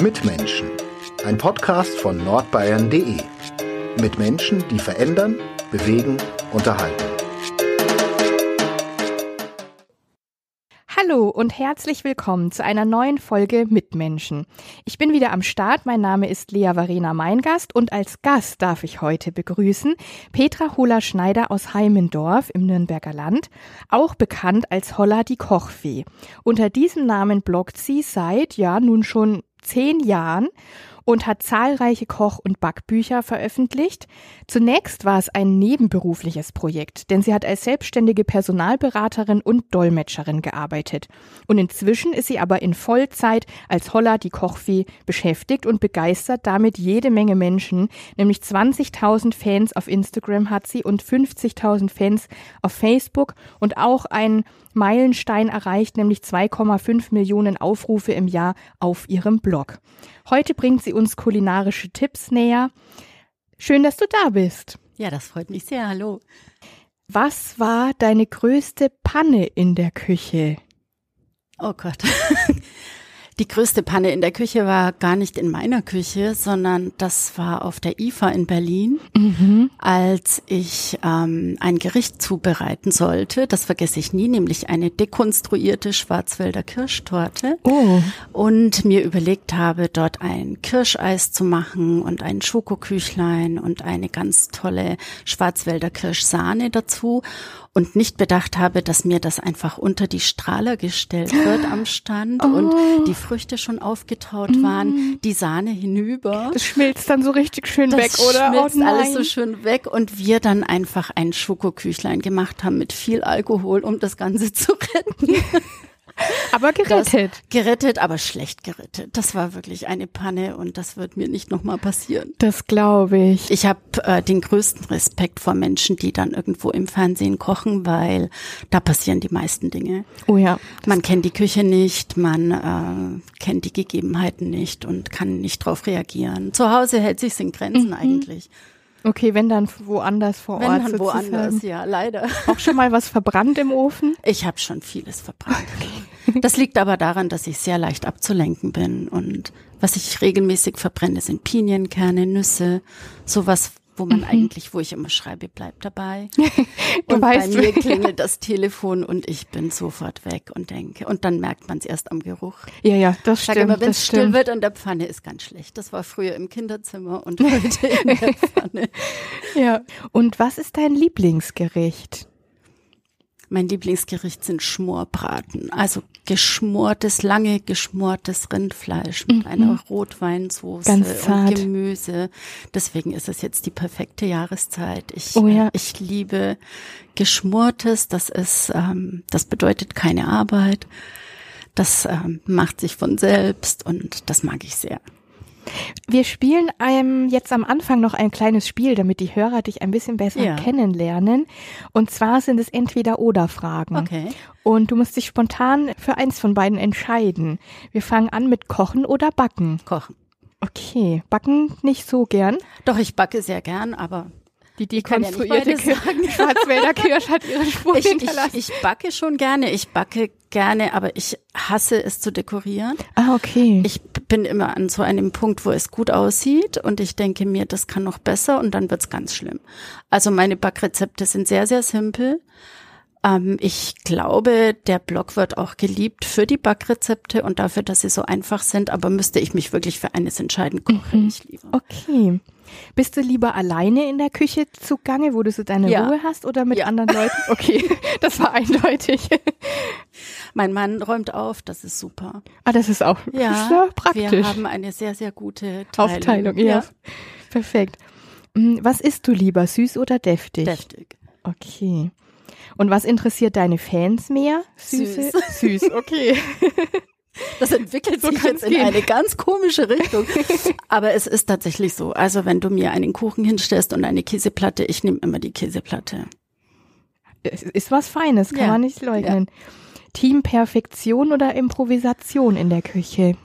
Mitmenschen. Ein Podcast von nordbayern.de. Mit Menschen, die verändern, bewegen, unterhalten. Hallo und herzlich willkommen zu einer neuen Folge Mitmenschen. Ich bin wieder am Start. Mein Name ist Lea Varena Meingast und als Gast darf ich heute begrüßen Petra Holler-Schneider aus Heimendorf im Nürnberger Land, auch bekannt als Holla die Kochfee. Unter diesem Namen bloggt sie seit, ja, nun schon zehn Jahren und hat zahlreiche Koch- und Backbücher veröffentlicht. Zunächst war es ein nebenberufliches Projekt, denn sie hat als selbstständige Personalberaterin und Dolmetscherin gearbeitet. Und inzwischen ist sie aber in Vollzeit als Holla die Kochfee beschäftigt und begeistert damit jede Menge Menschen, nämlich 20.000 Fans auf Instagram hat sie und 50.000 Fans auf Facebook und auch ein Meilenstein erreicht, nämlich 2,5 Millionen Aufrufe im Jahr auf ihrem Blog. Heute bringt sie uns kulinarische Tipps näher. Schön, dass du da bist. Ja, das freut mich sehr. Hallo. Was war deine größte Panne in der Küche? Oh Gott. Die größte Panne in der Küche war gar nicht in meiner Küche, sondern das war auf der IFA in Berlin, mhm. als ich ähm, ein Gericht zubereiten sollte. Das vergesse ich nie, nämlich eine dekonstruierte Schwarzwälder Kirschtorte. Oh. Und mir überlegt habe, dort ein Kirscheis zu machen und ein Schokoküchlein und eine ganz tolle Schwarzwälder Kirschsahne dazu und nicht bedacht habe, dass mir das einfach unter die Strahler gestellt wird am Stand oh. und die Früchte schon aufgetaut mm. waren, die Sahne hinüber. Das schmilzt dann so richtig schön das weg, oder? Schmilzt oh alles so schön weg und wir dann einfach ein Schokoküchlein gemacht haben mit viel Alkohol, um das Ganze zu retten. Aber gerettet. Das, gerettet, aber schlecht gerettet. Das war wirklich eine Panne und das wird mir nicht nochmal passieren. Das glaube ich. Ich habe äh, den größten Respekt vor Menschen, die dann irgendwo im Fernsehen kochen, weil da passieren die meisten Dinge. Oh ja. Man kennt die Küche nicht, man äh, kennt die Gegebenheiten nicht und kann nicht drauf reagieren. Zu Hause hält sich's in Grenzen mhm. eigentlich. Okay, wenn dann woanders vor wenn Ort. Wenn dann woanders, ja, leider. Auch schon mal was verbrannt im Ofen? Ich habe schon vieles verbrannt. Okay. Das liegt aber daran, dass ich sehr leicht abzulenken bin und was ich regelmäßig verbrenne sind Pinienkerne, Nüsse, sowas, wo man mhm. eigentlich, wo ich immer schreibe, bleibt dabei. und bei mir klingelt das Telefon und ich bin sofort weg und denke. Und dann merkt man es erst am Geruch. Ja, ja, das stimmt. Sag immer, wenn es still wird in der Pfanne, ist ganz schlecht. Das war früher im Kinderzimmer und heute in der Pfanne. Ja. Und was ist dein Lieblingsgericht? Mein Lieblingsgericht sind Schmorbraten. Also geschmortes, lange geschmortes Rindfleisch mit mhm. einer Rotweinsauce und Gemüse. Deswegen ist es jetzt die perfekte Jahreszeit. Ich, oh ja. ich liebe geschmortes. Das ist, ähm, das bedeutet keine Arbeit. Das ähm, macht sich von selbst und das mag ich sehr. Wir spielen ähm, jetzt am Anfang noch ein kleines Spiel, damit die Hörer dich ein bisschen besser ja. kennenlernen. Und zwar sind es Entweder-Oder-Fragen. Okay. Und du musst dich spontan für eins von beiden entscheiden. Wir fangen an mit Kochen oder Backen. Kochen. Okay, backen nicht so gern. Doch, ich backe sehr gern, aber die dekonstruierte ja Schwarzwälder Kirsch hat ihre Spur ich, hinterlassen. Ich, ich backe schon gerne, ich backe gerne, aber ich hasse es zu dekorieren. Ah, okay. Ich bin immer an so einem Punkt, wo es gut aussieht und ich denke mir, das kann noch besser und dann wird's ganz schlimm. Also meine Backrezepte sind sehr, sehr simpel. Ähm, ich glaube, der Blog wird auch geliebt für die Backrezepte und dafür, dass sie so einfach sind, aber müsste ich mich wirklich für eines entscheiden, koche mhm. ich lieber. Okay. Bist du lieber alleine in der Küche zugange, wo du so deine ja. Ruhe hast oder mit ja. anderen Leuten? Okay, das war eindeutig. Mein Mann räumt auf, das ist super. Ah, das ist auch ja, ja praktisch. Wir haben eine sehr, sehr gute Teilung. Aufteilung. Ja. ja. Perfekt. Hm, was isst du lieber, süß oder deftig? Deftig. Okay. Und was interessiert deine Fans mehr? Süße? Süß, Süß okay. Das entwickelt so sich jetzt in gehen. eine ganz komische Richtung. Aber es ist tatsächlich so. Also wenn du mir einen Kuchen hinstellst und eine Käseplatte, ich nehme immer die Käseplatte. Es ist was Feines, kann ja. man nicht leugnen. Ja. Team Perfektion oder Improvisation in der Küche?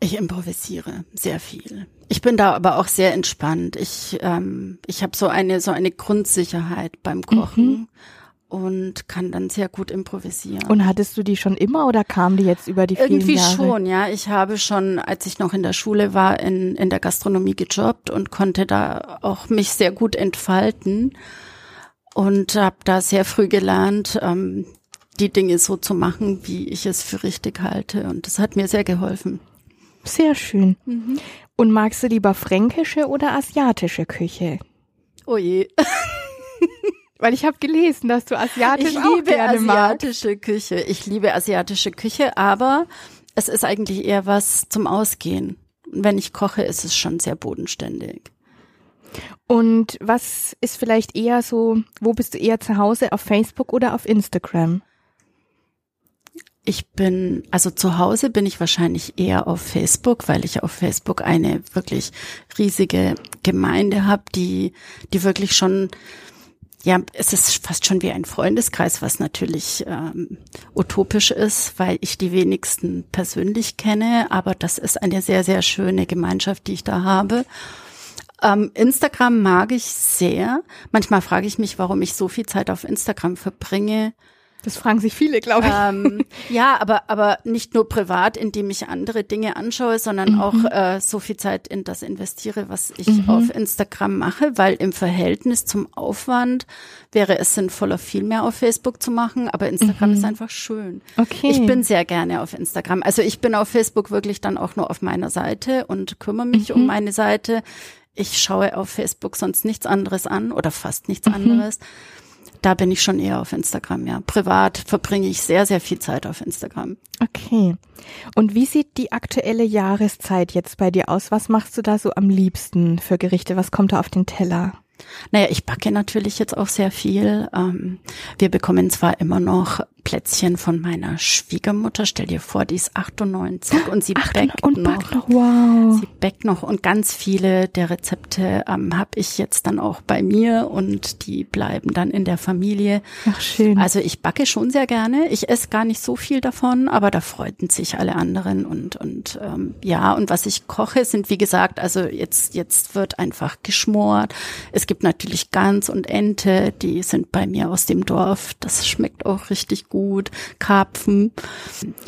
Ich improvisiere sehr viel. Ich bin da aber auch sehr entspannt. Ich, ähm, ich habe so eine, so eine Grundsicherheit beim Kochen. Mhm und kann dann sehr gut improvisieren. Und hattest du die schon immer oder kam die jetzt über die vielen Irgendwie Jahre? schon, ja. Ich habe schon, als ich noch in der Schule war, in, in der Gastronomie gejobbt und konnte da auch mich sehr gut entfalten und habe da sehr früh gelernt, ähm, die Dinge so zu machen, wie ich es für richtig halte. Und das hat mir sehr geholfen. Sehr schön. Und magst du lieber fränkische oder asiatische Küche? Oh je. Weil ich habe gelesen, dass du asiatisch Ich auch liebe gerne magst. asiatische Küche. Ich liebe asiatische Küche, aber es ist eigentlich eher was zum Ausgehen. Wenn ich koche, ist es schon sehr bodenständig. Und was ist vielleicht eher so, wo bist du eher zu Hause, auf Facebook oder auf Instagram? Ich bin, also zu Hause bin ich wahrscheinlich eher auf Facebook, weil ich auf Facebook eine wirklich riesige Gemeinde habe, die, die wirklich schon, ja, es ist fast schon wie ein Freundeskreis, was natürlich ähm, utopisch ist, weil ich die wenigsten persönlich kenne, aber das ist eine sehr, sehr schöne Gemeinschaft, die ich da habe. Ähm, Instagram mag ich sehr. Manchmal frage ich mich, warum ich so viel Zeit auf Instagram verbringe. Das fragen sich viele, glaube ich. Ähm, ja, aber, aber nicht nur privat, indem ich andere Dinge anschaue, sondern Mhm. auch äh, so viel Zeit in das investiere, was ich auf Instagram mache, weil im Verhältnis zum Aufwand wäre es sinnvoller, viel mehr auf Facebook zu machen, aber Instagram ist einfach schön. Mhm. Okay. Ich bin sehr gerne auf Instagram. Also ich bin auf Facebook wirklich dann auch nur auf meiner Seite und kümmere mich Mhm. um meine Seite. Ich schaue auf Facebook sonst nichts anderes an oder fast nichts Mhm. anderes. Da bin ich schon eher auf Instagram, ja. Privat verbringe ich sehr, sehr viel Zeit auf Instagram. Okay. Und wie sieht die aktuelle Jahreszeit jetzt bei dir aus? Was machst du da so am liebsten für Gerichte? Was kommt da auf den Teller? Naja, ich backe natürlich jetzt auch sehr viel. Ähm, wir bekommen zwar immer noch Plätzchen von meiner Schwiegermutter. Stell dir vor, die ist 98 und sie backt und noch. noch. Wow. Sie backt noch und ganz viele der Rezepte ähm, habe ich jetzt dann auch bei mir und die bleiben dann in der Familie. Ach, schön. Also ich backe schon sehr gerne. Ich esse gar nicht so viel davon, aber da freuten sich alle anderen und und ähm, ja und was ich koche sind wie gesagt also jetzt jetzt wird einfach geschmort. Es gibt natürlich Gans und Ente, die sind bei mir aus dem Dorf. Das schmeckt auch richtig gut. Karpfen.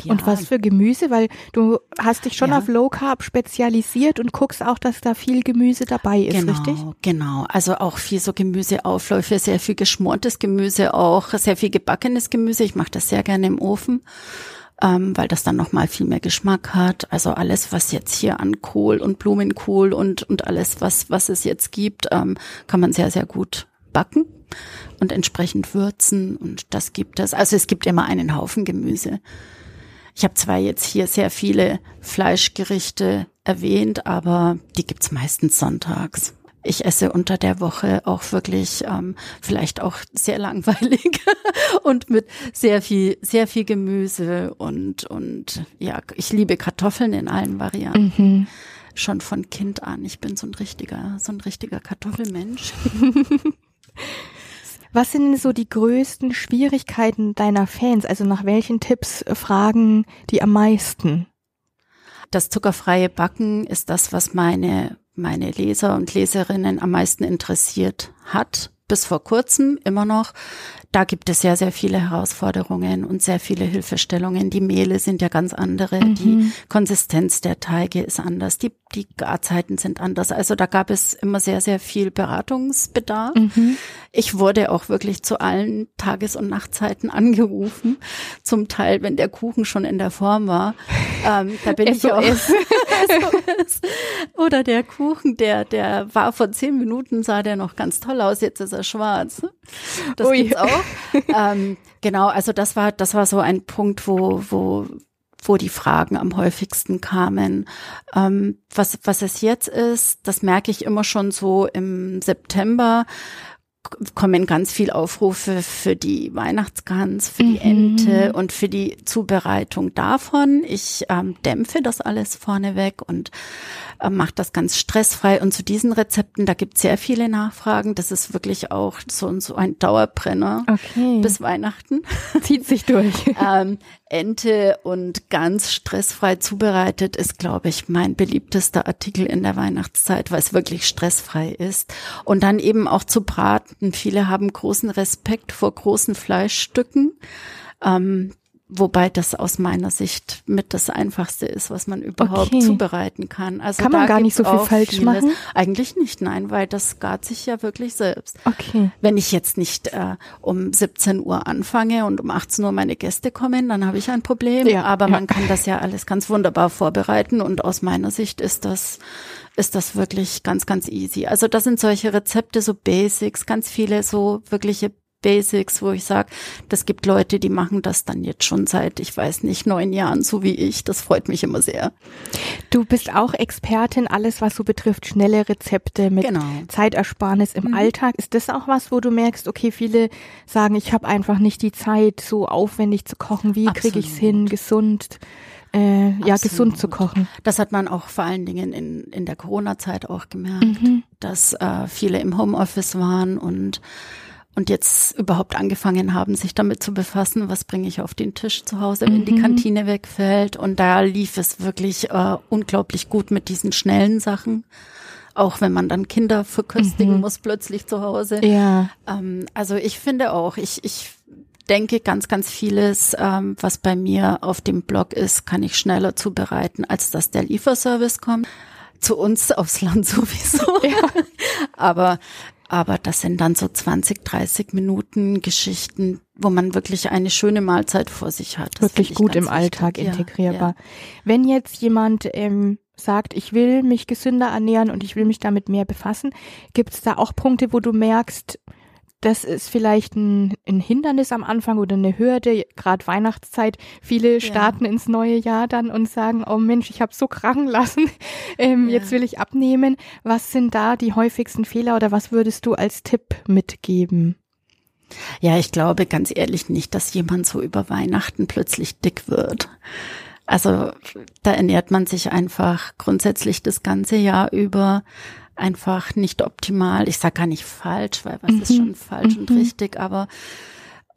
Ja. Und was für Gemüse? Weil du hast dich schon Ja. auf Low Carb spezialisiert und guckst auch, dass da viel Gemüse dabei ist, genau, richtig? Genau, also auch viel so Gemüseaufläufe, sehr viel geschmortes Gemüse auch, sehr viel gebackenes Gemüse. Ich mache das sehr gerne im Ofen, ähm, weil das dann nochmal viel mehr Geschmack hat. Also alles, was jetzt hier an Kohl und Blumenkohl und, und alles, was, was es jetzt gibt, ähm, kann man sehr, sehr gut backen und entsprechend würzen und das gibt es. Also es gibt immer einen Haufen Gemüse. Ich habe zwar jetzt hier sehr viele Fleischgerichte erwähnt, aber die gibt's meistens sonntags. Ich esse unter der Woche auch wirklich ähm, vielleicht auch sehr langweilig und mit sehr viel sehr viel Gemüse und und ja ich liebe Kartoffeln in allen Varianten schon von Kind an. Ich bin so ein richtiger so ein richtiger Kartoffelmensch. Was sind so die größten Schwierigkeiten deiner Fans? Also nach welchen Tipps äh, fragen die am meisten? Das zuckerfreie Backen ist das, was meine, meine Leser und Leserinnen am meisten interessiert hat. Bis vor kurzem immer noch. Da gibt es sehr, sehr viele Herausforderungen und sehr viele Hilfestellungen. Die Mehle sind ja ganz andere. Die Konsistenz der Teige ist anders. Die, die Garzeiten sind anders. Also da gab es immer sehr, sehr viel Beratungsbedarf. Ich wurde auch wirklich zu allen Tages- und Nachtzeiten angerufen. Zum Teil, wenn der Kuchen schon in der Form war. Ähm, da bin ich auch. SOS. SOS. Oder der Kuchen, der, der war vor zehn Minuten, sah der noch ganz toll aus, jetzt ist er schwarz. Das Ui. gibt's auch. ähm, genau, also das war, das war so ein Punkt, wo, wo, wo die Fragen am häufigsten kamen. Ähm, was, was es jetzt ist, das merke ich immer schon so im September kommen ganz viel Aufrufe für die Weihnachtsgans, für die Ente und für die Zubereitung davon. Ich ähm, dämpfe das alles vorneweg und äh, mache das ganz stressfrei. Und zu diesen Rezepten, da gibt es sehr viele Nachfragen. Das ist wirklich auch so, so ein Dauerbrenner Okay. bis Weihnachten. zieht sich durch. ähm, Ente und ganz stressfrei zubereitet ist, glaube ich, mein beliebtester Artikel in der Weihnachtszeit, weil es wirklich stressfrei ist. Und dann eben auch zu braten viele haben großen Respekt vor großen Fleischstücken. Ähm, Wobei das aus meiner Sicht mit das Einfachste ist, was man überhaupt okay. zubereiten kann. Also kann man gar nicht so viel falsch vieles. machen? Eigentlich nicht, nein, weil das gart sich ja wirklich selbst. Okay. Wenn ich jetzt nicht äh, um 17 Uhr anfange und um 18 Uhr meine Gäste kommen, dann habe ich ein Problem. Ja, Aber ja. man kann das ja alles ganz wunderbar vorbereiten und aus meiner Sicht ist das ist das wirklich ganz, ganz easy. Also das sind solche Rezepte, so Basics, ganz viele so wirkliche Basics, wo ich sage, das gibt Leute, die machen das dann jetzt schon seit, ich weiß nicht, neun Jahren, so wie ich. Das freut mich immer sehr. Du bist auch Expertin, alles was so betrifft, schnelle Rezepte mit genau. Zeitersparnis im mhm. Alltag. Ist das auch was, wo du merkst, okay, viele sagen, ich habe einfach nicht die Zeit, so aufwendig zu kochen. Wie kriege ich es hin, gesund? Äh, ja, gesund zu kochen. Das hat man auch vor allen Dingen in, in der Corona-Zeit auch gemerkt, mhm. dass äh, viele im Homeoffice waren und und jetzt überhaupt angefangen haben, sich damit zu befassen, was bringe ich auf den Tisch zu Hause, wenn mhm. die Kantine wegfällt. Und da lief es wirklich äh, unglaublich gut mit diesen schnellen Sachen. Auch wenn man dann Kinder verköstigen mhm. muss plötzlich zu Hause. Ja. Ähm, also ich finde auch, ich, ich denke ganz, ganz vieles, ähm, was bei mir auf dem Blog ist, kann ich schneller zubereiten, als dass der Lieferservice kommt zu uns aufs Land sowieso. Ja. Aber aber das sind dann so 20, 30 Minuten Geschichten, wo man wirklich eine schöne Mahlzeit vor sich hat. Das wirklich gut im Alltag wichtig. integrierbar. Ja, ja. Wenn jetzt jemand ähm, sagt, ich will mich gesünder ernähren und ich will mich damit mehr befassen, gibt es da auch Punkte, wo du merkst, das ist vielleicht ein, ein, Hindernis am Anfang oder eine Hürde, gerade Weihnachtszeit. Viele starten ja. ins neue Jahr dann und sagen, oh Mensch, ich habe so krachen lassen, ähm, ja. jetzt will ich abnehmen. Was sind da die häufigsten Fehler oder was würdest du als Tipp mitgeben? Ja, ich glaube ganz ehrlich nicht, dass jemand so über Weihnachten plötzlich dick wird. Also da ernährt man sich einfach grundsätzlich das ganze Jahr über einfach nicht optimal. Ich sage gar nicht falsch, weil was mhm. ist schon falsch mhm. und richtig, aber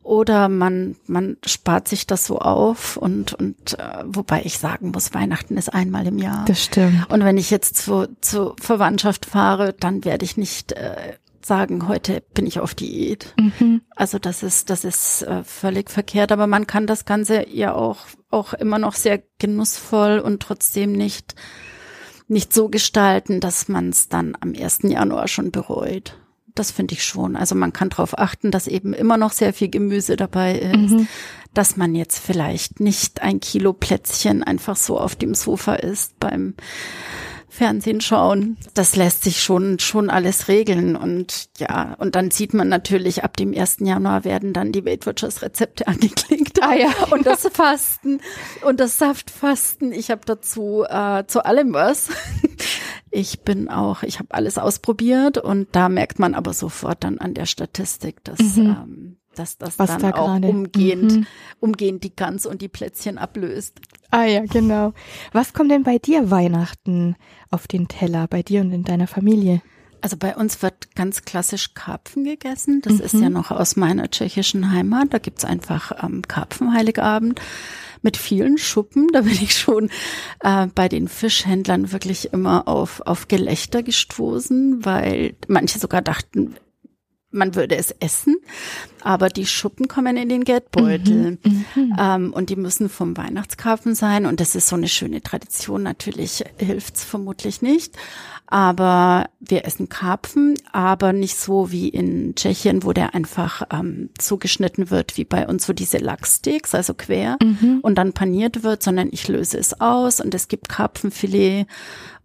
oder man man spart sich das so auf und und äh, wobei ich sagen muss, Weihnachten ist einmal im Jahr. Das stimmt. Und wenn ich jetzt zu zu Verwandtschaft fahre, dann werde ich nicht äh, sagen, heute bin ich auf Diät. Mhm. Also das ist das ist äh, völlig verkehrt, aber man kann das Ganze ja auch auch immer noch sehr genussvoll und trotzdem nicht nicht so gestalten, dass man es dann am 1. Januar schon bereut. Das finde ich schon. Also man kann darauf achten, dass eben immer noch sehr viel Gemüse dabei ist, mhm. dass man jetzt vielleicht nicht ein Kilo Plätzchen einfach so auf dem Sofa isst beim Fernsehen schauen. Das lässt sich schon, schon alles regeln. Und ja, und dann sieht man natürlich, ab dem 1. Januar werden dann die Weight Watchers Rezepte angeklickt. Ah ja. Und das Fasten und das Saftfasten. Ich habe dazu äh, zu allem was. Ich bin auch, ich habe alles ausprobiert und da merkt man aber sofort dann an der Statistik, dass mhm. ähm, dass das Was dann da auch grade. umgehend, mhm. umgehend die Gans und die Plätzchen ablöst. Ah ja, genau. Was kommt denn bei dir Weihnachten auf den Teller, bei dir und in deiner Familie? Also bei uns wird ganz klassisch Karpfen gegessen. Das mhm. ist ja noch aus meiner tschechischen Heimat. Da gibt's einfach ähm, Karpfenheiligabend mit vielen Schuppen. Da bin ich schon äh, bei den Fischhändlern wirklich immer auf, auf Gelächter gestoßen, weil manche sogar dachten, man würde es essen, aber die Schuppen kommen in den Geldbeutel. Mhm, mhm, ähm, und die müssen vom Weihnachtskarpfen sein. Und das ist so eine schöne Tradition. Natürlich hilft's vermutlich nicht, aber wir essen Karpfen, aber nicht so wie in Tschechien, wo der einfach ähm, zugeschnitten wird wie bei uns so diese Lachssteaks, also quer mhm. und dann paniert wird, sondern ich löse es aus. Und es gibt Karpfenfilet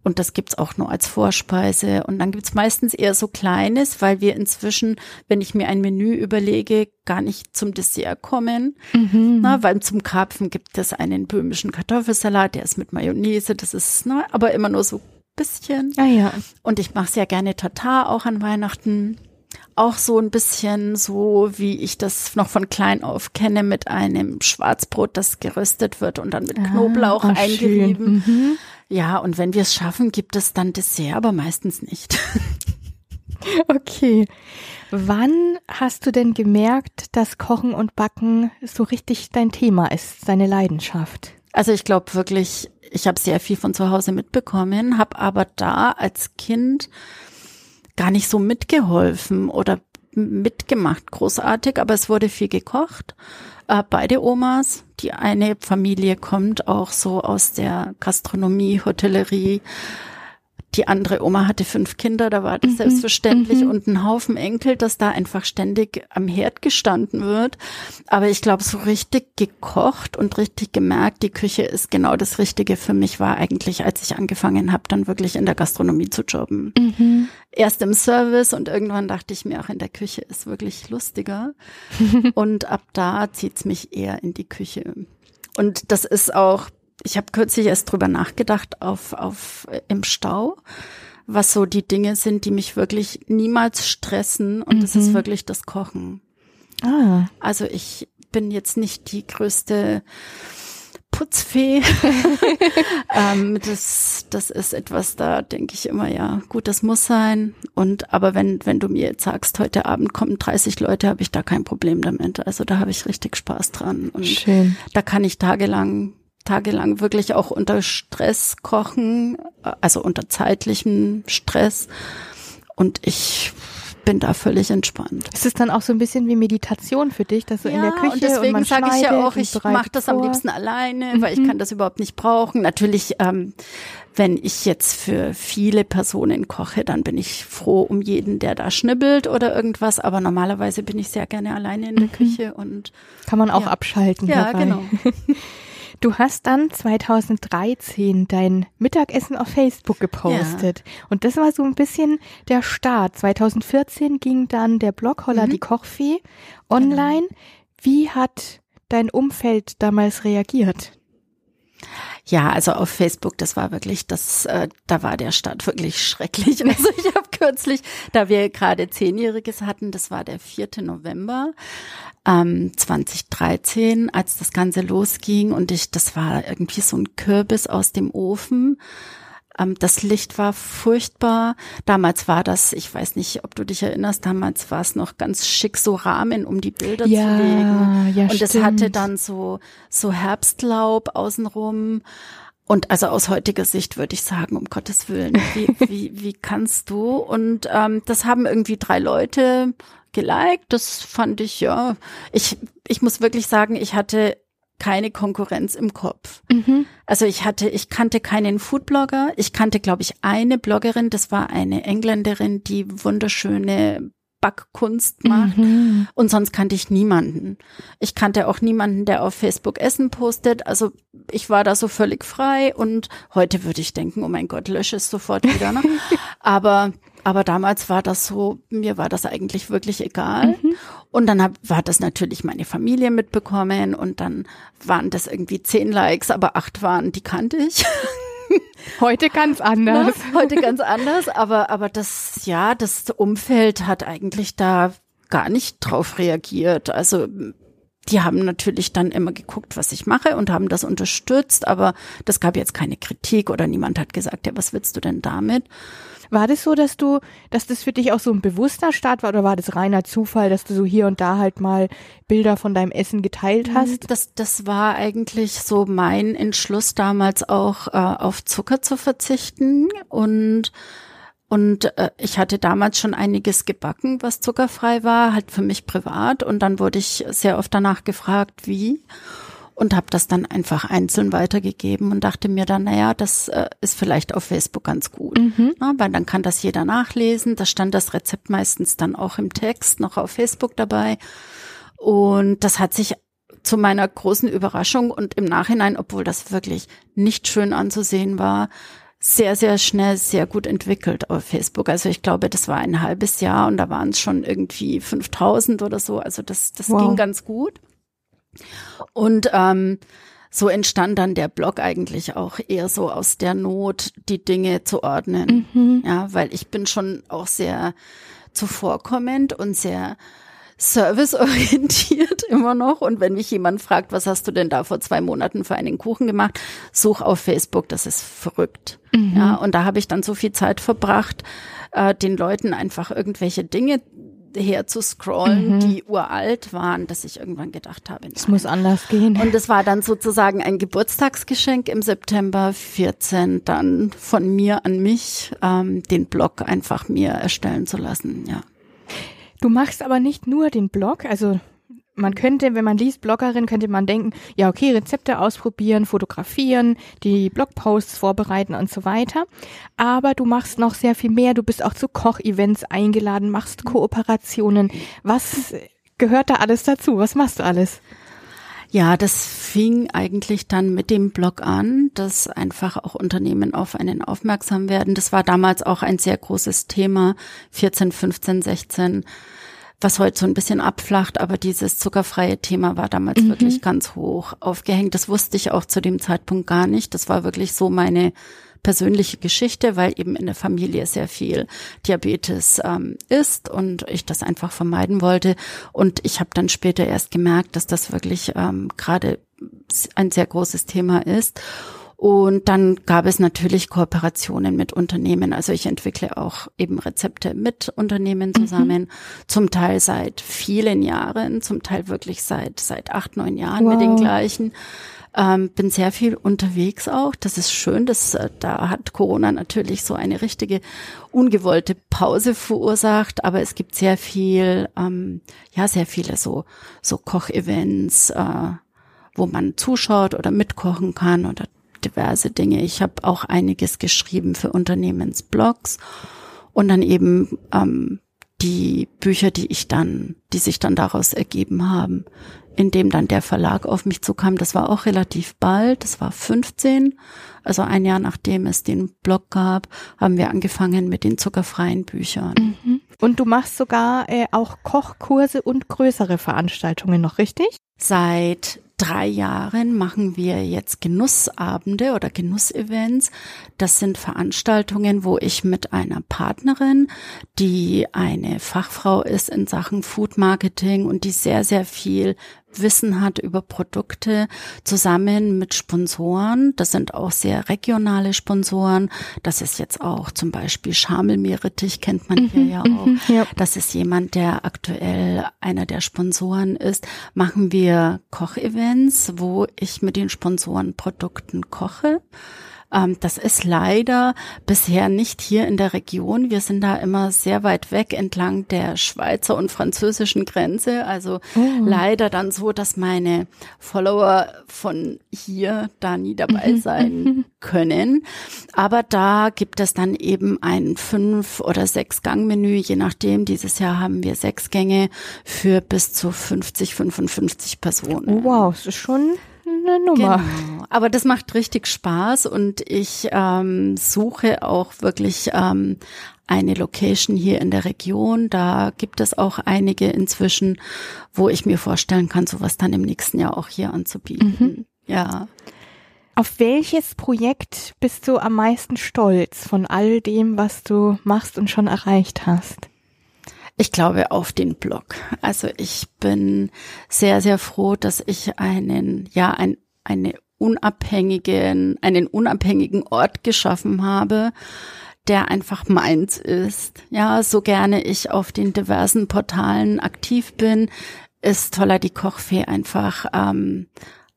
und das gibt's auch nur als Vorspeise. Und dann gibt's meistens eher so Kleines, weil wir inzwischen, wenn ich mir ein Menü überlege, gar nicht zum Dessert kommen. Mhm. Na, weil zum Karpfen gibt es einen böhmischen Kartoffelsalat, der ist mit Mayonnaise, das ist na, aber immer nur so bisschen. Ah ja. Und ich mache sehr gerne Tatar auch an Weihnachten. Auch so ein bisschen so, wie ich das noch von klein auf kenne, mit einem Schwarzbrot, das geröstet wird und dann mit ah, Knoblauch eingerieben. Mhm. Ja, und wenn wir es schaffen, gibt es dann Dessert, aber meistens nicht. okay. Wann hast du denn gemerkt, dass Kochen und Backen so richtig dein Thema ist, deine Leidenschaft? Also ich glaube wirklich, ich habe sehr viel von zu Hause mitbekommen, habe aber da als Kind gar nicht so mitgeholfen oder mitgemacht, großartig, aber es wurde viel gekocht. Äh, beide Omas, die eine Familie kommt auch so aus der Gastronomie, Hotellerie, die andere Oma hatte fünf Kinder, da war das mhm. selbstverständlich mhm. und ein Haufen Enkel, dass da einfach ständig am Herd gestanden wird. Aber ich glaube, so richtig gekocht und richtig gemerkt, die Küche ist genau das Richtige für mich, war eigentlich, als ich angefangen habe, dann wirklich in der Gastronomie zu jobben. Mhm. Erst im Service und irgendwann dachte ich mir, auch in der Küche ist wirklich lustiger. und ab da zieht's mich eher in die Küche. Und das ist auch ich habe kürzlich erst drüber nachgedacht auf, auf im Stau, was so die Dinge sind, die mich wirklich niemals stressen und mhm. das ist mhm. wirklich das Kochen. Ah. Also ich bin jetzt nicht die größte Putzfee. ähm, das, das ist etwas, da denke ich immer, ja, gut, das muss sein. Und aber wenn, wenn du mir jetzt sagst, heute Abend kommen 30 Leute, habe ich da kein Problem damit. Also da habe ich richtig Spaß dran. Und Schön. da kann ich tagelang tagelang wirklich auch unter Stress kochen, also unter zeitlichem Stress. Und ich bin da völlig entspannt. Ist es dann auch so ein bisschen wie Meditation für dich, dass du ja, in der Küche und deswegen sage ich ja auch, ich mache das vor. am liebsten alleine, mhm. weil ich mhm. kann das überhaupt nicht brauchen. Natürlich, ähm, wenn ich jetzt für viele Personen koche, dann bin ich froh um jeden, der da schnibbelt oder irgendwas. Aber normalerweise bin ich sehr gerne alleine in der mhm. Küche und kann man auch ja. abschalten. Ja, dabei. genau. Du hast dann 2013 dein Mittagessen auf Facebook gepostet. Ja. Und das war so ein bisschen der Start. 2014 ging dann der Blog Holla mhm. die Kochfee online. Genau. Wie hat dein Umfeld damals reagiert? Ja, also auf Facebook, das war wirklich, das, äh, da war der Start wirklich schrecklich. Also ich habe kürzlich, da wir gerade Zehnjähriges hatten, das war der 4. November, ähm, 2013, als das Ganze losging und ich, das war irgendwie so ein Kürbis aus dem Ofen. Ähm, das Licht war furchtbar. Damals war das, ich weiß nicht, ob du dich erinnerst, damals war es noch ganz schick, so Rahmen, um die Bilder ja, zu legen. Ja, und es hatte dann so, so Herbstlaub außenrum. Und also aus heutiger Sicht würde ich sagen, um Gottes Willen, wie, wie, wie kannst du? Und ähm, das haben irgendwie drei Leute geliked. Das fand ich ja. Ich, ich muss wirklich sagen, ich hatte keine Konkurrenz im Kopf. Mhm. Also ich hatte, ich kannte keinen Foodblogger. Ich kannte, glaube ich, eine Bloggerin. Das war eine Engländerin, die wunderschöne Backkunst macht. Mhm. Und sonst kannte ich niemanden. Ich kannte auch niemanden, der auf Facebook Essen postet. Also ich war da so völlig frei und heute würde ich denken, oh mein Gott, lösche es sofort wieder. Ne? Aber aber damals war das so, mir war das eigentlich wirklich egal. Mhm. Und dann hab, war das natürlich meine Familie mitbekommen und dann waren das irgendwie zehn Likes, aber acht waren, die kannte ich. Heute ganz anders. Na, heute ganz anders, aber, aber das, ja, das Umfeld hat eigentlich da gar nicht drauf reagiert. Also, die haben natürlich dann immer geguckt, was ich mache und haben das unterstützt, aber das gab jetzt keine Kritik oder niemand hat gesagt, ja, was willst du denn damit? War das so, dass du, dass das für dich auch so ein bewusster Start war oder war das reiner Zufall, dass du so hier und da halt mal Bilder von deinem Essen geteilt mhm, hast? Das, das war eigentlich so mein Entschluss damals auch äh, auf Zucker zu verzichten und und äh, ich hatte damals schon einiges gebacken, was zuckerfrei war, halt für mich privat. Und dann wurde ich sehr oft danach gefragt, wie und habe das dann einfach einzeln weitergegeben und dachte mir dann, naja, das äh, ist vielleicht auf Facebook ganz gut, mhm. Na, weil dann kann das jeder nachlesen. Da stand das Rezept meistens dann auch im Text noch auf Facebook dabei und das hat sich zu meiner großen Überraschung und im Nachhinein, obwohl das wirklich nicht schön anzusehen war, sehr, sehr schnell, sehr gut entwickelt auf Facebook. Also ich glaube, das war ein halbes Jahr und da waren es schon irgendwie 5000 oder so. Also das, das wow. ging ganz gut. Und ähm, so entstand dann der Blog eigentlich auch eher so aus der Not, die Dinge zu ordnen. Mhm. Ja, weil ich bin schon auch sehr zuvorkommend und sehr serviceorientiert immer noch. Und wenn mich jemand fragt, was hast du denn da vor zwei Monaten für einen Kuchen gemacht, such auf Facebook, das ist verrückt. Mhm. Ja, und da habe ich dann so viel Zeit verbracht, äh, den Leuten einfach irgendwelche Dinge herzuscrollen, mhm. die uralt waren, dass ich irgendwann gedacht habe. Es muss anders gehen. Und es war dann sozusagen ein Geburtstagsgeschenk im September 14, dann von mir an mich, ähm, den Blog einfach mir erstellen zu lassen, ja. Du machst aber nicht nur den Blog, also man könnte, wenn man liest Bloggerin, könnte man denken, ja, okay, Rezepte ausprobieren, fotografieren, die Blogposts vorbereiten und so weiter. Aber du machst noch sehr viel mehr. Du bist auch zu Kochevents eingeladen, machst Kooperationen. Was gehört da alles dazu? Was machst du alles? Ja, das fing eigentlich dann mit dem Blog an, dass einfach auch Unternehmen auf einen aufmerksam werden. Das war damals auch ein sehr großes Thema, 14, 15, 16 was heute so ein bisschen abflacht, aber dieses zuckerfreie Thema war damals mhm. wirklich ganz hoch aufgehängt. Das wusste ich auch zu dem Zeitpunkt gar nicht. Das war wirklich so meine persönliche Geschichte, weil eben in der Familie sehr viel Diabetes ähm, ist und ich das einfach vermeiden wollte. Und ich habe dann später erst gemerkt, dass das wirklich ähm, gerade ein sehr großes Thema ist. Und dann gab es natürlich Kooperationen mit Unternehmen. Also ich entwickle auch eben Rezepte mit Unternehmen mhm. zusammen, mhm. zum Teil seit vielen Jahren, zum Teil wirklich seit seit acht, neun Jahren wow. mit den gleichen. Ähm, bin sehr viel unterwegs auch. Das ist schön. Das, äh, da hat Corona natürlich so eine richtige ungewollte Pause verursacht. Aber es gibt sehr viel, ähm, ja, sehr viele so, so Kochevents, äh, wo man zuschaut oder mitkochen kann oder diverse Dinge. Ich habe auch einiges geschrieben für Unternehmensblogs und dann eben ähm, die Bücher, die ich dann, die sich dann daraus ergeben haben, in dem dann der Verlag auf mich zukam. Das war auch relativ bald, das war 15, also ein Jahr nachdem es den Blog gab, haben wir angefangen mit den zuckerfreien Büchern. Mhm. Und du machst sogar äh, auch Kochkurse und größere Veranstaltungen noch, richtig? Seit drei Jahren machen wir jetzt Genussabende oder Genussevents. Das sind Veranstaltungen, wo ich mit einer Partnerin, die eine Fachfrau ist in Sachen Food Marketing und die sehr, sehr viel Wissen hat über Produkte, zusammen mit Sponsoren. Das sind auch sehr regionale Sponsoren. Das ist jetzt auch zum Beispiel Schamel-Meerrettich, kennt man hier mhm, ja auch. Mhm, ja. Das ist jemand, der aktuell einer der Sponsoren ist. Machen wir Kochevents, wo ich mit den Sponsoren Produkten koche. Ähm, das ist leider bisher nicht hier in der Region. Wir sind da immer sehr weit weg entlang der Schweizer und französischen Grenze. Also oh. leider dann so, dass meine Follower von hier da nie dabei mhm. sein können. Aber da gibt es dann eben ein fünf oder sechs Gangmenü, je nachdem. Dieses Jahr haben wir sechs Gänge für bis zu 50, 55 Personen. Wow, das ist schon eine Nummer. Genau. Aber das macht richtig Spaß und ich ähm, suche auch wirklich ähm, eine Location hier in der Region. Da gibt es auch einige inzwischen, wo ich mir vorstellen kann, sowas dann im nächsten Jahr auch hier anzubieten. Mhm. Ja. Auf welches Projekt bist du am meisten stolz von all dem, was du machst und schon erreicht hast? Ich glaube auf den Blog. Also ich bin sehr, sehr froh, dass ich einen, ja, ein, eine unabhängigen, einen unabhängigen Ort geschaffen habe, der einfach meins ist. Ja, so gerne ich auf den diversen Portalen aktiv bin, ist Toller die Kochfee einfach ähm,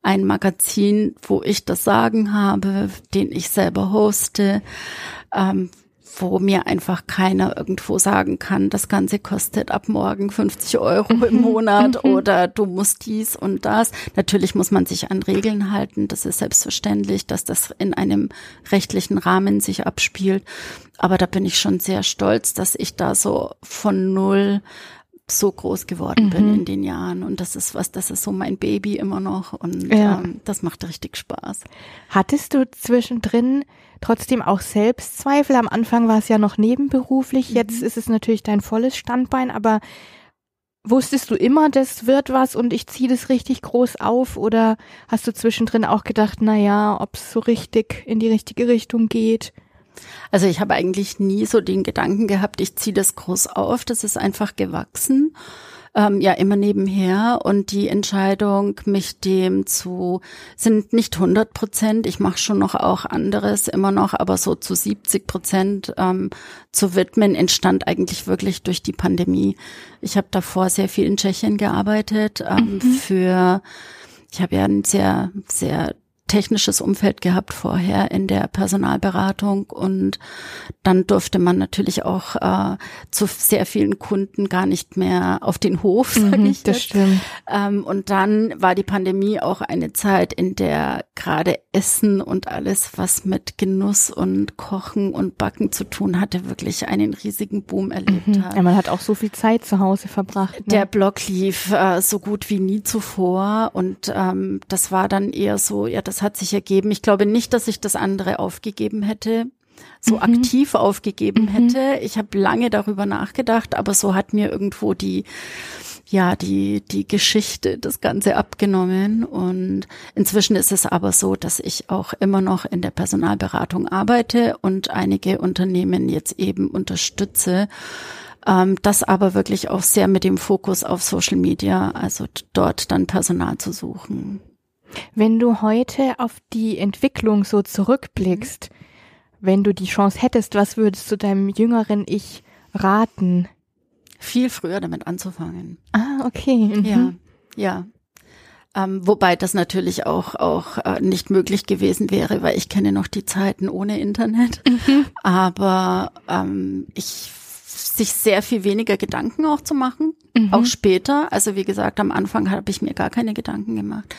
ein Magazin, wo ich das Sagen habe, den ich selber hoste, ähm, wo mir einfach keiner irgendwo sagen kann, das Ganze kostet ab morgen 50 Euro im mhm. Monat mhm. oder du musst dies und das. Natürlich muss man sich an Regeln halten. Das ist selbstverständlich, dass das in einem rechtlichen Rahmen sich abspielt. Aber da bin ich schon sehr stolz, dass ich da so von null so groß geworden mhm. bin in den Jahren und das ist was, das ist so mein Baby immer noch und ja. ähm, das macht richtig Spaß. Hattest du zwischendrin trotzdem auch Selbstzweifel? Am Anfang war es ja noch nebenberuflich, mhm. jetzt ist es natürlich dein volles Standbein, aber wusstest du immer, das wird was und ich ziehe das richtig groß auf oder hast du zwischendrin auch gedacht, na ja, ob es so richtig in die richtige Richtung geht? Also ich habe eigentlich nie so den Gedanken gehabt, ich ziehe das groß auf, das ist einfach gewachsen ähm, ja immer nebenher und die Entscheidung, mich dem zu, sind nicht 100 Prozent, ich mache schon noch auch anderes immer noch, aber so zu 70 Prozent ähm, zu widmen, entstand eigentlich wirklich durch die Pandemie. Ich habe davor sehr viel in Tschechien gearbeitet ähm, mhm. für, ich habe ja ein sehr, sehr technisches Umfeld gehabt vorher in der Personalberatung und dann durfte man natürlich auch äh, zu sehr vielen Kunden gar nicht mehr auf den Hof, sage Mhm, ich. das jetzt. stimmt. Ähm, und dann war die Pandemie auch eine Zeit, in der gerade Essen und alles, was mit Genuss und Kochen und Backen zu tun hatte, wirklich einen riesigen Boom erlebt Mhm. hat. Ja, man hat auch so viel Zeit zu Hause verbracht. Ne? Der Blog lief äh, so gut wie nie zuvor und ähm, das war dann eher so, ja, das hat sich ergeben. Ich glaube nicht, dass ich das andere aufgegeben hätte, so aktiv aufgegeben hätte. Ich habe lange darüber nachgedacht, aber so hat mir irgendwo die ja, die, die Geschichte, das Ganze abgenommen. Und inzwischen ist es aber so, dass ich auch immer noch in der Personalberatung arbeite und einige Unternehmen jetzt eben unterstütze. Ähm, das aber wirklich auch sehr mit dem Fokus auf Social Media, also dort dann Personal zu suchen. Wenn du heute auf die Entwicklung so zurückblickst, wenn du die Chance hättest, was würdest du deinem jüngeren Ich raten? Viel früher damit anzufangen. Ah, okay. Mhm. Ja, ja. Ähm, wobei das natürlich auch auch äh, nicht möglich gewesen wäre, weil ich kenne noch die Zeiten ohne Internet. Aber ähm, ich sich sehr viel weniger Gedanken auch zu machen, auch später. Also wie gesagt, am Anfang habe ich mir gar keine Gedanken gemacht.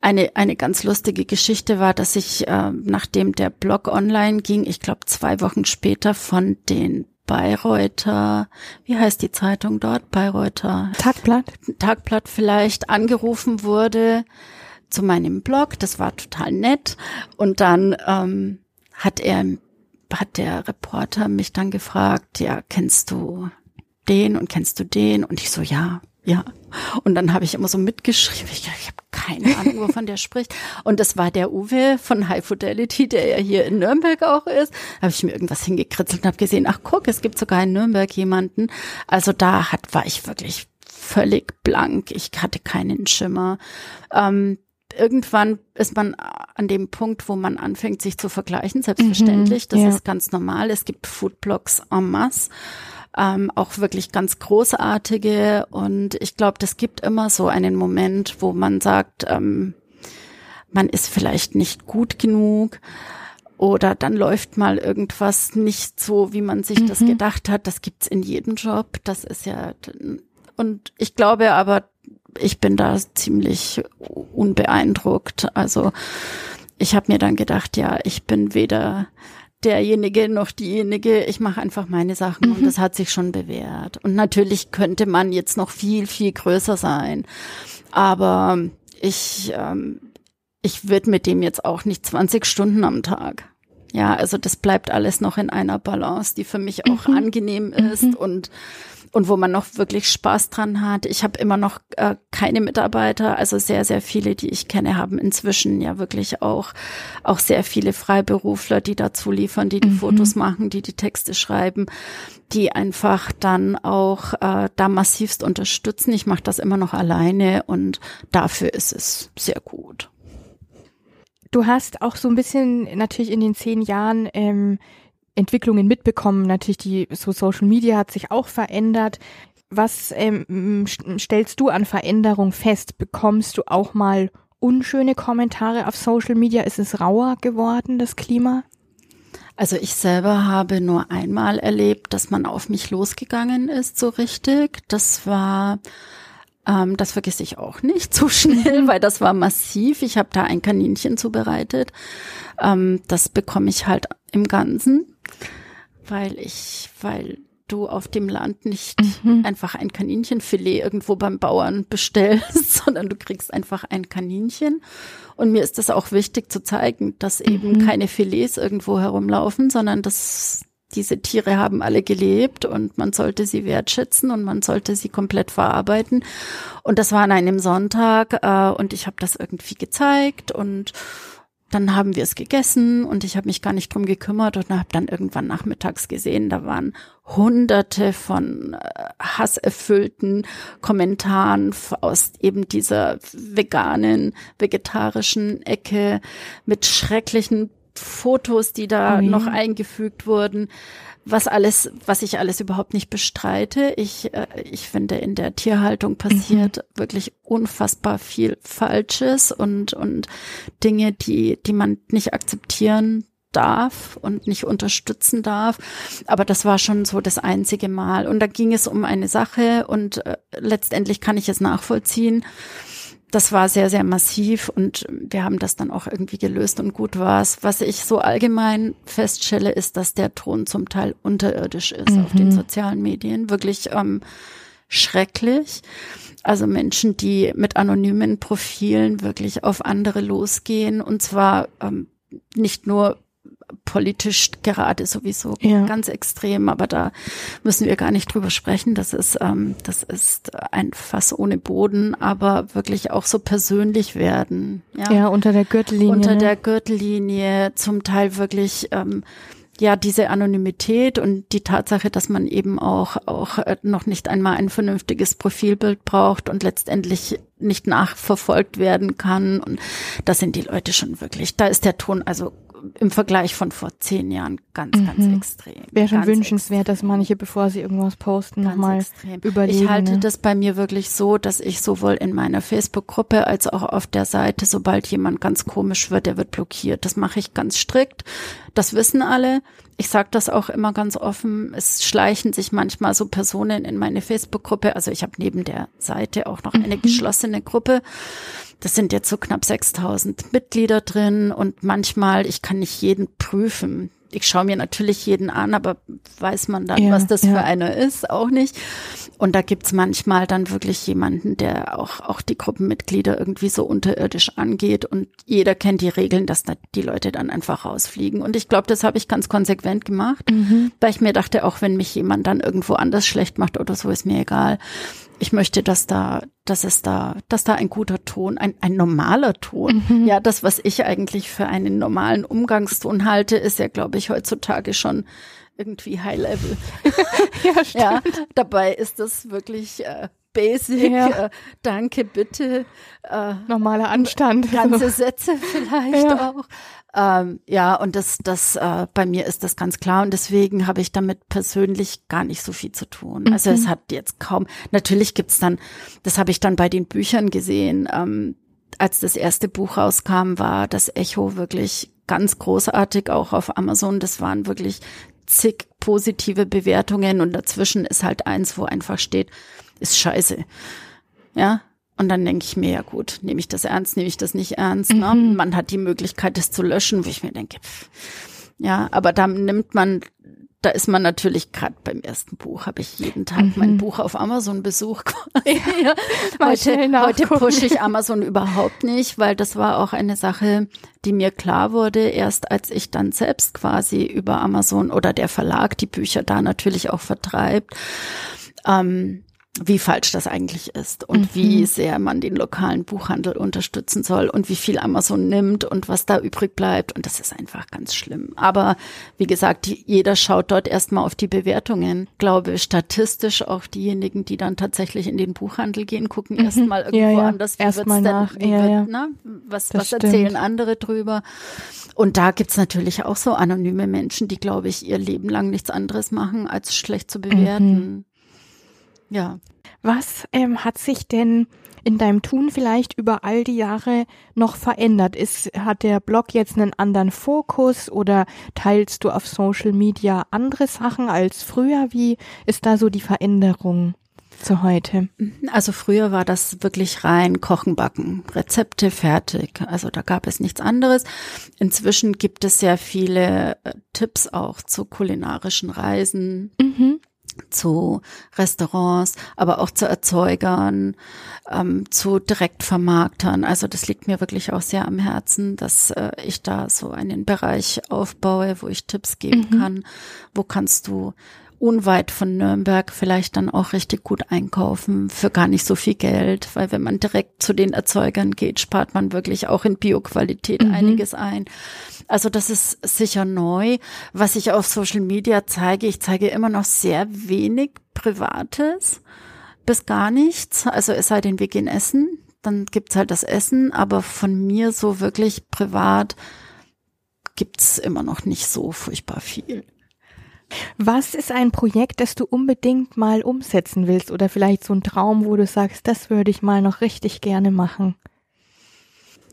Eine, eine ganz lustige Geschichte war, dass ich, äh, nachdem der Blog online ging, ich glaube zwei Wochen später von den Bayreuther, wie heißt die Zeitung dort? Bayreuther Tagblatt? Tagblatt vielleicht angerufen wurde zu meinem Blog. Das war total nett. Und dann ähm, hat er, hat der Reporter mich dann gefragt, ja, kennst du den und kennst du den? Und ich so, ja, ja. Und dann habe ich immer so mitgeschrieben. Ich, ich habe keine Ahnung, wovon der spricht. Und das war der Uwe von High Fidelity, der ja hier in Nürnberg auch ist. Habe ich mir irgendwas hingekritzelt und habe gesehen, ach guck, es gibt sogar in Nürnberg jemanden. Also da hat, war ich wirklich völlig blank. Ich hatte keinen Schimmer. Ähm, irgendwann ist man an dem Punkt, wo man anfängt, sich zu vergleichen, selbstverständlich. das ja. ist ganz normal. Es gibt Foodblogs en masse. Ähm, auch wirklich ganz großartige. Und ich glaube, das gibt immer so einen Moment, wo man sagt, ähm, man ist vielleicht nicht gut genug oder dann läuft mal irgendwas nicht so, wie man sich das gedacht hat. Das gibt's in jedem Job. Das ist ja und ich glaube aber, ich bin da ziemlich unbeeindruckt. Also ich habe mir dann gedacht, ja, ich bin weder derjenige noch diejenige. Ich mache einfach meine Sachen und das hat sich schon bewährt. Und natürlich könnte man jetzt noch viel, viel größer sein. Aber ich, ähm, ich würde mit dem jetzt auch nicht 20 Stunden am Tag. Ja, also das bleibt alles noch in einer Balance, die für mich auch angenehm ist und und wo man noch wirklich Spaß dran hat. Ich habe immer noch äh, keine Mitarbeiter, also sehr, sehr viele, die ich kenne, haben inzwischen ja wirklich auch, auch sehr viele Freiberufler, die dazu liefern, die die Fotos machen, die die Texte schreiben, die einfach dann auch äh, da massivst unterstützen. Ich mache das immer noch alleine und dafür ist es sehr gut. Du hast auch so ein bisschen natürlich in den zehn Jahren ähm, Entwicklungen mitbekommen. Natürlich die so Social Media hat sich auch verändert. Was ähm, st- stellst du an Veränderung fest? Bekommst du auch mal unschöne Kommentare auf Social Media? Ist es rauer geworden, das Klima? Also ich selber habe nur einmal erlebt, dass man auf mich losgegangen ist, so richtig. Das war, ähm, das vergesse ich auch nicht so schnell, weil das war massiv. Ich habe da ein Kaninchen zubereitet. Ähm, das bekomme ich halt im Ganzen, weil ich, weil du auf dem Land nicht einfach ein Kaninchenfilet irgendwo beim Bauern bestellst, sondern du kriegst einfach ein Kaninchen. Und mir ist das auch wichtig zu zeigen, dass eben keine Filets irgendwo herumlaufen, sondern dass diese Tiere haben alle gelebt und man sollte sie wertschätzen und man sollte sie komplett verarbeiten. Und das war an einem Sonntag äh, und ich habe das irgendwie gezeigt und dann haben wir es gegessen und ich habe mich gar nicht drum gekümmert und habe dann irgendwann nachmittags gesehen, da waren hunderte von äh, hasserfüllten Kommentaren aus eben dieser veganen, vegetarischen Ecke mit schrecklichen Fotos, die da Oh noch eingefügt wurden, was alles, was ich alles überhaupt nicht bestreite. Ich, äh, ich finde, in der Tierhaltung passiert mhm. wirklich unfassbar viel Falsches und, und Dinge, die, die man nicht akzeptieren darf und nicht unterstützen darf. Aber das war schon so das einzige Mal. Und da ging es um eine Sache und äh, letztendlich kann ich es nachvollziehen das war sehr, sehr massiv und wir haben das dann auch irgendwie gelöst und gut war es. Was ich so allgemein feststelle, ist, dass der Ton zum Teil unterirdisch ist mhm. auf den mhm. sozialen Medien. Wirklich ähm, schrecklich. Also Menschen, die mit anonymen Profilen wirklich auf andere losgehen und zwar ähm, nicht nur politisch gerade sowieso ja. ganz extrem, aber da müssen wir gar nicht drüber sprechen. Das ist, ähm, das ist ein Fass ohne Boden, aber wirklich auch so persönlich werden. Ja, ja unter der Gürtellinie. Unter ne? der Gürtellinie, zum Teil wirklich ähm, ja diese Anonymität und die Tatsache, dass man eben auch auch äh, noch nicht einmal ein vernünftiges Profilbild braucht und letztendlich nicht nachverfolgt werden kann und das sind die Leute schon wirklich. Da ist der Ton also im Vergleich von vor zehn Jahren ganz, mhm. ganz extrem. Wäre schon wünschenswert, extrem. dass manche, bevor sie irgendwas posten, nochmal überlegen. Ich halte ne? das bei mir wirklich so, dass ich sowohl in meiner Facebook-Gruppe als auch auf der Seite, sobald jemand ganz komisch wird, der wird blockiert. Das mache ich ganz strikt. Das wissen alle. Ich sage das auch immer ganz offen. Es schleichen sich manchmal so Personen in meine Facebook-Gruppe. Also ich habe neben der Seite auch noch eine mhm. geschlossene Gruppe. Das sind jetzt so knapp 6000 Mitglieder drin und manchmal, ich kann nicht jeden prüfen. Ich schaue mir natürlich jeden an, aber weiß man dann, ja, was das ja. für einer ist, auch nicht. Und da gibt's manchmal dann wirklich jemanden, der auch, auch die Gruppenmitglieder irgendwie so unterirdisch angeht und jeder kennt die Regeln, dass da die Leute dann einfach rausfliegen. Und ich glaube, das habe ich ganz konsequent gemacht, mhm. weil ich mir dachte, auch wenn mich jemand dann irgendwo anders schlecht macht oder so, ist mir egal ich möchte, dass da, dass es da, dass da ein guter Ton, ein, ein normaler Ton, mhm. ja, das, was ich eigentlich für einen normalen Umgangston halte, ist ja, glaube ich, heutzutage schon irgendwie High Level. ja, stimmt. ja, dabei ist das wirklich äh, basic. Ja. Äh, danke, bitte. Äh, Normaler Anstand. Ganze Sätze vielleicht ja. auch. Ähm, ja, und das, das, äh, bei mir ist das ganz klar und deswegen habe ich damit persönlich gar nicht so viel zu tun. Mhm. Also es hat jetzt kaum, natürlich gibt's dann, das habe ich dann bei den Büchern gesehen, ähm, als das erste Buch rauskam, war das Echo wirklich ganz großartig, auch auf Amazon. Das waren wirklich zig positive Bewertungen und dazwischen ist halt eins, wo einfach steht, ist scheiße. Ja, und dann denke ich mir, ja gut, nehme ich das ernst, nehme ich das nicht ernst? Ne? Mhm. Man hat die Möglichkeit, das zu löschen, wo ich mir denke, pff, ja, aber da nimmt man, da ist man natürlich gerade beim ersten Buch, habe ich jeden Tag mhm. mein Buch auf Amazon besucht. Ja, heute, heute pushe ich Amazon überhaupt nicht, weil das war auch eine Sache, die mir klar wurde, erst als ich dann selbst quasi über Amazon oder der Verlag die Bücher da natürlich auch vertreibt. Ähm, wie falsch das eigentlich ist und mhm. wie sehr man den lokalen Buchhandel unterstützen soll und wie viel Amazon nimmt und was da übrig bleibt. Und das ist einfach ganz schlimm. Aber wie gesagt, jeder schaut dort erstmal auf die Bewertungen. Ich glaube, statistisch auch diejenigen, die dann tatsächlich in den Buchhandel gehen, gucken mhm. erstmal irgendwo ja, ja. anders. Wie erstmal nach. Denn, ja, wird, ne? Was, was erzählen andere drüber? Und da gibt's natürlich auch so anonyme Menschen, die, glaube ich, ihr Leben lang nichts anderes machen, als schlecht zu bewerten. Mhm. Ja. Was ähm, hat sich denn in deinem Tun vielleicht über all die Jahre noch verändert? Ist, hat der Blog jetzt einen anderen Fokus oder teilst du auf Social Media andere Sachen als früher? Wie ist da so die Veränderung? zu heute? Also früher war das wirklich rein Kochen, Backen, Rezepte fertig. Also da gab es nichts anderes. Inzwischen gibt es sehr viele äh, Tipps auch zu kulinarischen Reisen. Mhm zu Restaurants, aber auch zu Erzeugern, ähm, zu Direktvermarktern. Also das liegt mir wirklich auch sehr am Herzen, dass äh, ich da so einen Bereich aufbaue, wo ich Tipps geben mhm. kann. Wo kannst du unweit von Nürnberg vielleicht dann auch richtig gut einkaufen für gar nicht so viel Geld, weil wenn man direkt zu den Erzeugern geht, spart man wirklich auch in Bioqualität mhm. einiges ein. Also das ist sicher neu. Was ich auf Social Media zeige, ich zeige immer noch sehr wenig Privates bis gar nichts. Also es sei denn, wir gehen essen, dann gibt's halt das Essen, aber von mir so wirklich privat gibt's immer noch nicht so furchtbar viel. Was ist ein Projekt, das du unbedingt mal umsetzen willst oder vielleicht so ein Traum, wo du sagst, das würde ich mal noch richtig gerne machen?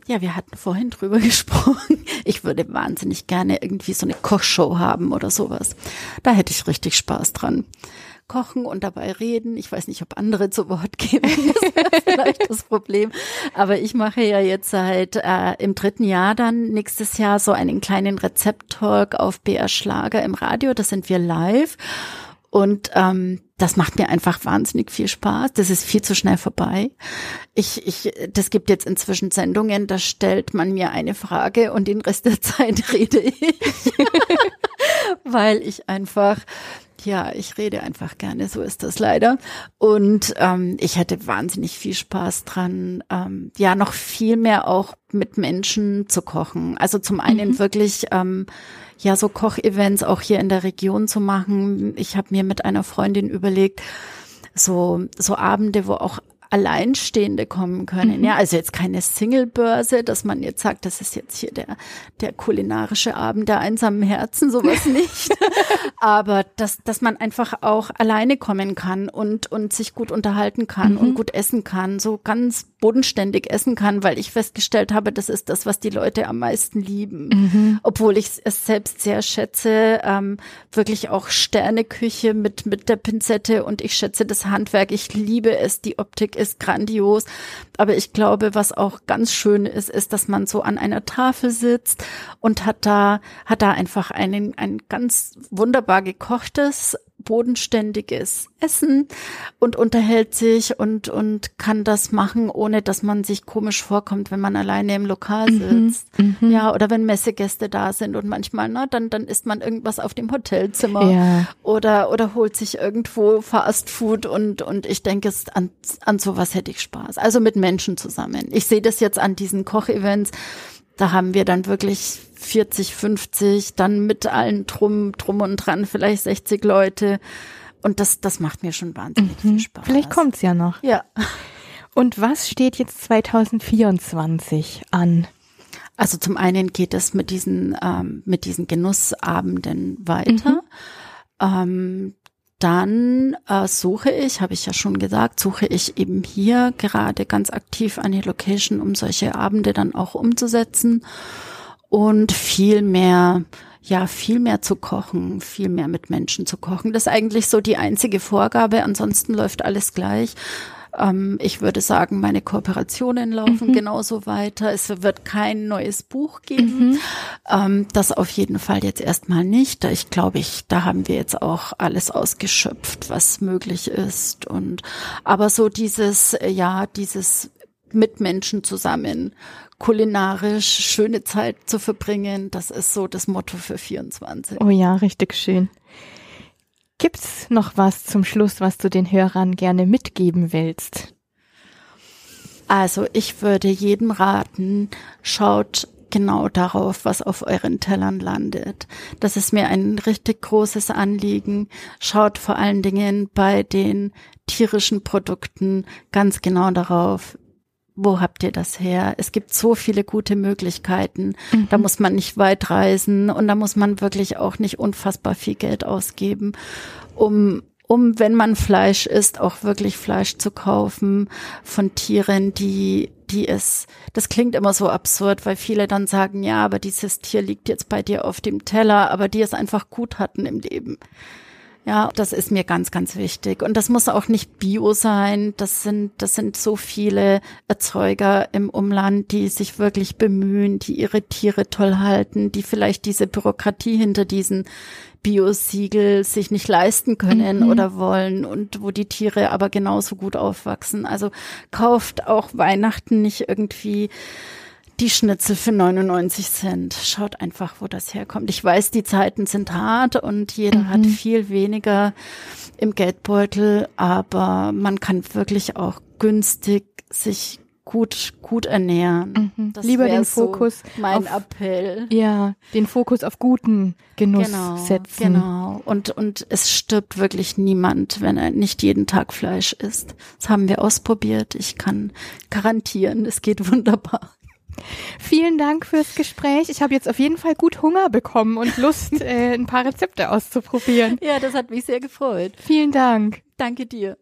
Ja, wir hatten vorhin drüber gesprochen. Ich würde wahnsinnig gerne irgendwie so eine Kochshow haben oder sowas. Da hätte ich richtig Spaß dran. Kochen und dabei reden. Ich weiß nicht, ob andere zu Wort geben. Das wäre vielleicht das Problem. Aber ich mache ja jetzt seit äh, im dritten Jahr dann nächstes Jahr so einen kleinen Rezept-Talk auf BR Schlager im Radio. Da sind wir live. Und ähm, das macht mir einfach wahnsinnig viel Spaß. Das ist viel zu schnell vorbei. Ich, ich, das gibt jetzt inzwischen Sendungen, da stellt man mir eine Frage und den Rest der Zeit rede ich, weil ich einfach ja, ich rede einfach gerne, so ist das leider. Und ähm, ich hätte wahnsinnig viel Spaß dran, ähm, ja, noch viel mehr auch mit Menschen zu kochen. Also zum einen mhm. wirklich ähm, ja so Kochevents auch hier in der Region zu machen. Ich habe mir mit einer Freundin überlegt, so so Abende, wo auch Alleinstehende kommen können. Mhm. Ja, also jetzt keine Singlebörse, dass man jetzt sagt, das ist jetzt hier der, der kulinarische Abend der einsamen Herzen, sowas nicht. Aber dass, dass man einfach auch alleine kommen kann und, und sich gut unterhalten kann mhm. und gut essen kann, so ganz bodenständig essen kann, weil ich festgestellt habe, das ist das, was die Leute am meisten lieben. Mhm. Obwohl ich es selbst sehr schätze, ähm, wirklich auch Sterneküche mit, mit der Pinzette und ich schätze das Handwerk. Ich liebe es, die Optik ist grandios. Aber ich glaube, was auch ganz schön ist, ist, dass man so an einer Tafel sitzt und hat da, hat da einfach einen, ein ganz wunderbar gekochtes, bodenständiges Essen und unterhält sich und, und kann das machen, ohne dass man sich komisch vorkommt, wenn man alleine im Lokal mhm, sitzt. Mhm, ja, oder wenn Messegäste da sind und manchmal, na, dann, dann isst man irgendwas auf dem Hotelzimmer ja. oder, oder holt sich irgendwo Fast Food und, und ich denke, es, an, an sowas hätte ich Spaß. Also mit Menschen zusammen. Ich sehe das jetzt an diesen Kochevents. Da haben wir dann wirklich 40, 50, dann mit allen drum, drum und dran, vielleicht 60 Leute. Und das, das macht mir schon wahnsinnig mhm. viel Spaß. Vielleicht kommt's ja noch. Ja. Und was steht jetzt 2024 an? Also zum einen geht es mit diesen, ähm, mit diesen Genussabenden weiter. Mhm. Ähm, dann äh, suche ich, habe ich ja schon gesagt, suche ich eben hier gerade ganz aktiv eine Location, um solche Abende dann auch umzusetzen und viel mehr ja, viel mehr zu kochen, viel mehr mit Menschen zu kochen. Das ist eigentlich so die einzige Vorgabe. Ansonsten läuft alles gleich. Ähm, ich würde sagen, meine Kooperationen laufen mhm. genauso weiter. Es wird kein neues Buch geben. Mhm. Ähm, das auf jeden Fall jetzt erstmal nicht. Da ich glaube, ich, da haben wir jetzt auch alles ausgeschöpft, was möglich ist. Und aber so dieses, äh, ja, dieses mit Menschen zusammen kulinarisch schöne Zeit zu verbringen, das ist so das Motto für 24. Oh ja, richtig schön. Gibt's noch was zum Schluss, was du den Hörern gerne mitgeben willst? Also ich würde jedem raten, schaut genau darauf, was auf euren Tellern landet. Das ist mir ein richtig großes Anliegen. Schaut vor allen Dingen bei den tierischen Produkten ganz genau darauf, wo habt ihr das her? Es gibt so viele gute Möglichkeiten. Mhm. Da muss man nicht weit reisen und da muss man wirklich auch nicht unfassbar viel Geld ausgeben, um um, wenn man Fleisch isst, auch wirklich Fleisch zu kaufen von Tieren, die, die es, das klingt immer so absurd, weil viele dann sagen, ja, aber dieses Tier liegt jetzt bei dir auf dem Teller, aber die es einfach gut hatten im Leben. Ja, das ist mir ganz, ganz wichtig. Und das muss auch nicht Bio sein. Das sind, das sind so viele Erzeuger im Umland, die sich wirklich bemühen, die ihre Tiere toll halten, die vielleicht diese Bürokratie hinter diesen Bio-Siegel sich nicht leisten können mhm. oder wollen und wo die Tiere aber genauso gut aufwachsen. Also kauft auch Weihnachten nicht irgendwie die Schnitzel für 99 Cent. Schaut einfach, wo das herkommt. Ich weiß, die Zeiten sind hart und jeder mhm. hat viel weniger im Geldbeutel, aber man kann wirklich auch günstig sich gut gut ernähren. Mhm. Lieber den Fokus so mein auf, Appell. Ja, den Fokus auf guten Genuss genau, setzen. Genau. Und und es stirbt wirklich niemand, wenn er nicht jeden Tag Fleisch isst. Das haben wir ausprobiert. Ich kann garantieren, es geht wunderbar. Vielen Dank fürs Gespräch. Ich habe jetzt auf jeden Fall gut Hunger bekommen und Lust, äh, ein paar Rezepte auszuprobieren. Ja, das hat mich sehr gefreut. Vielen Dank. Danke dir.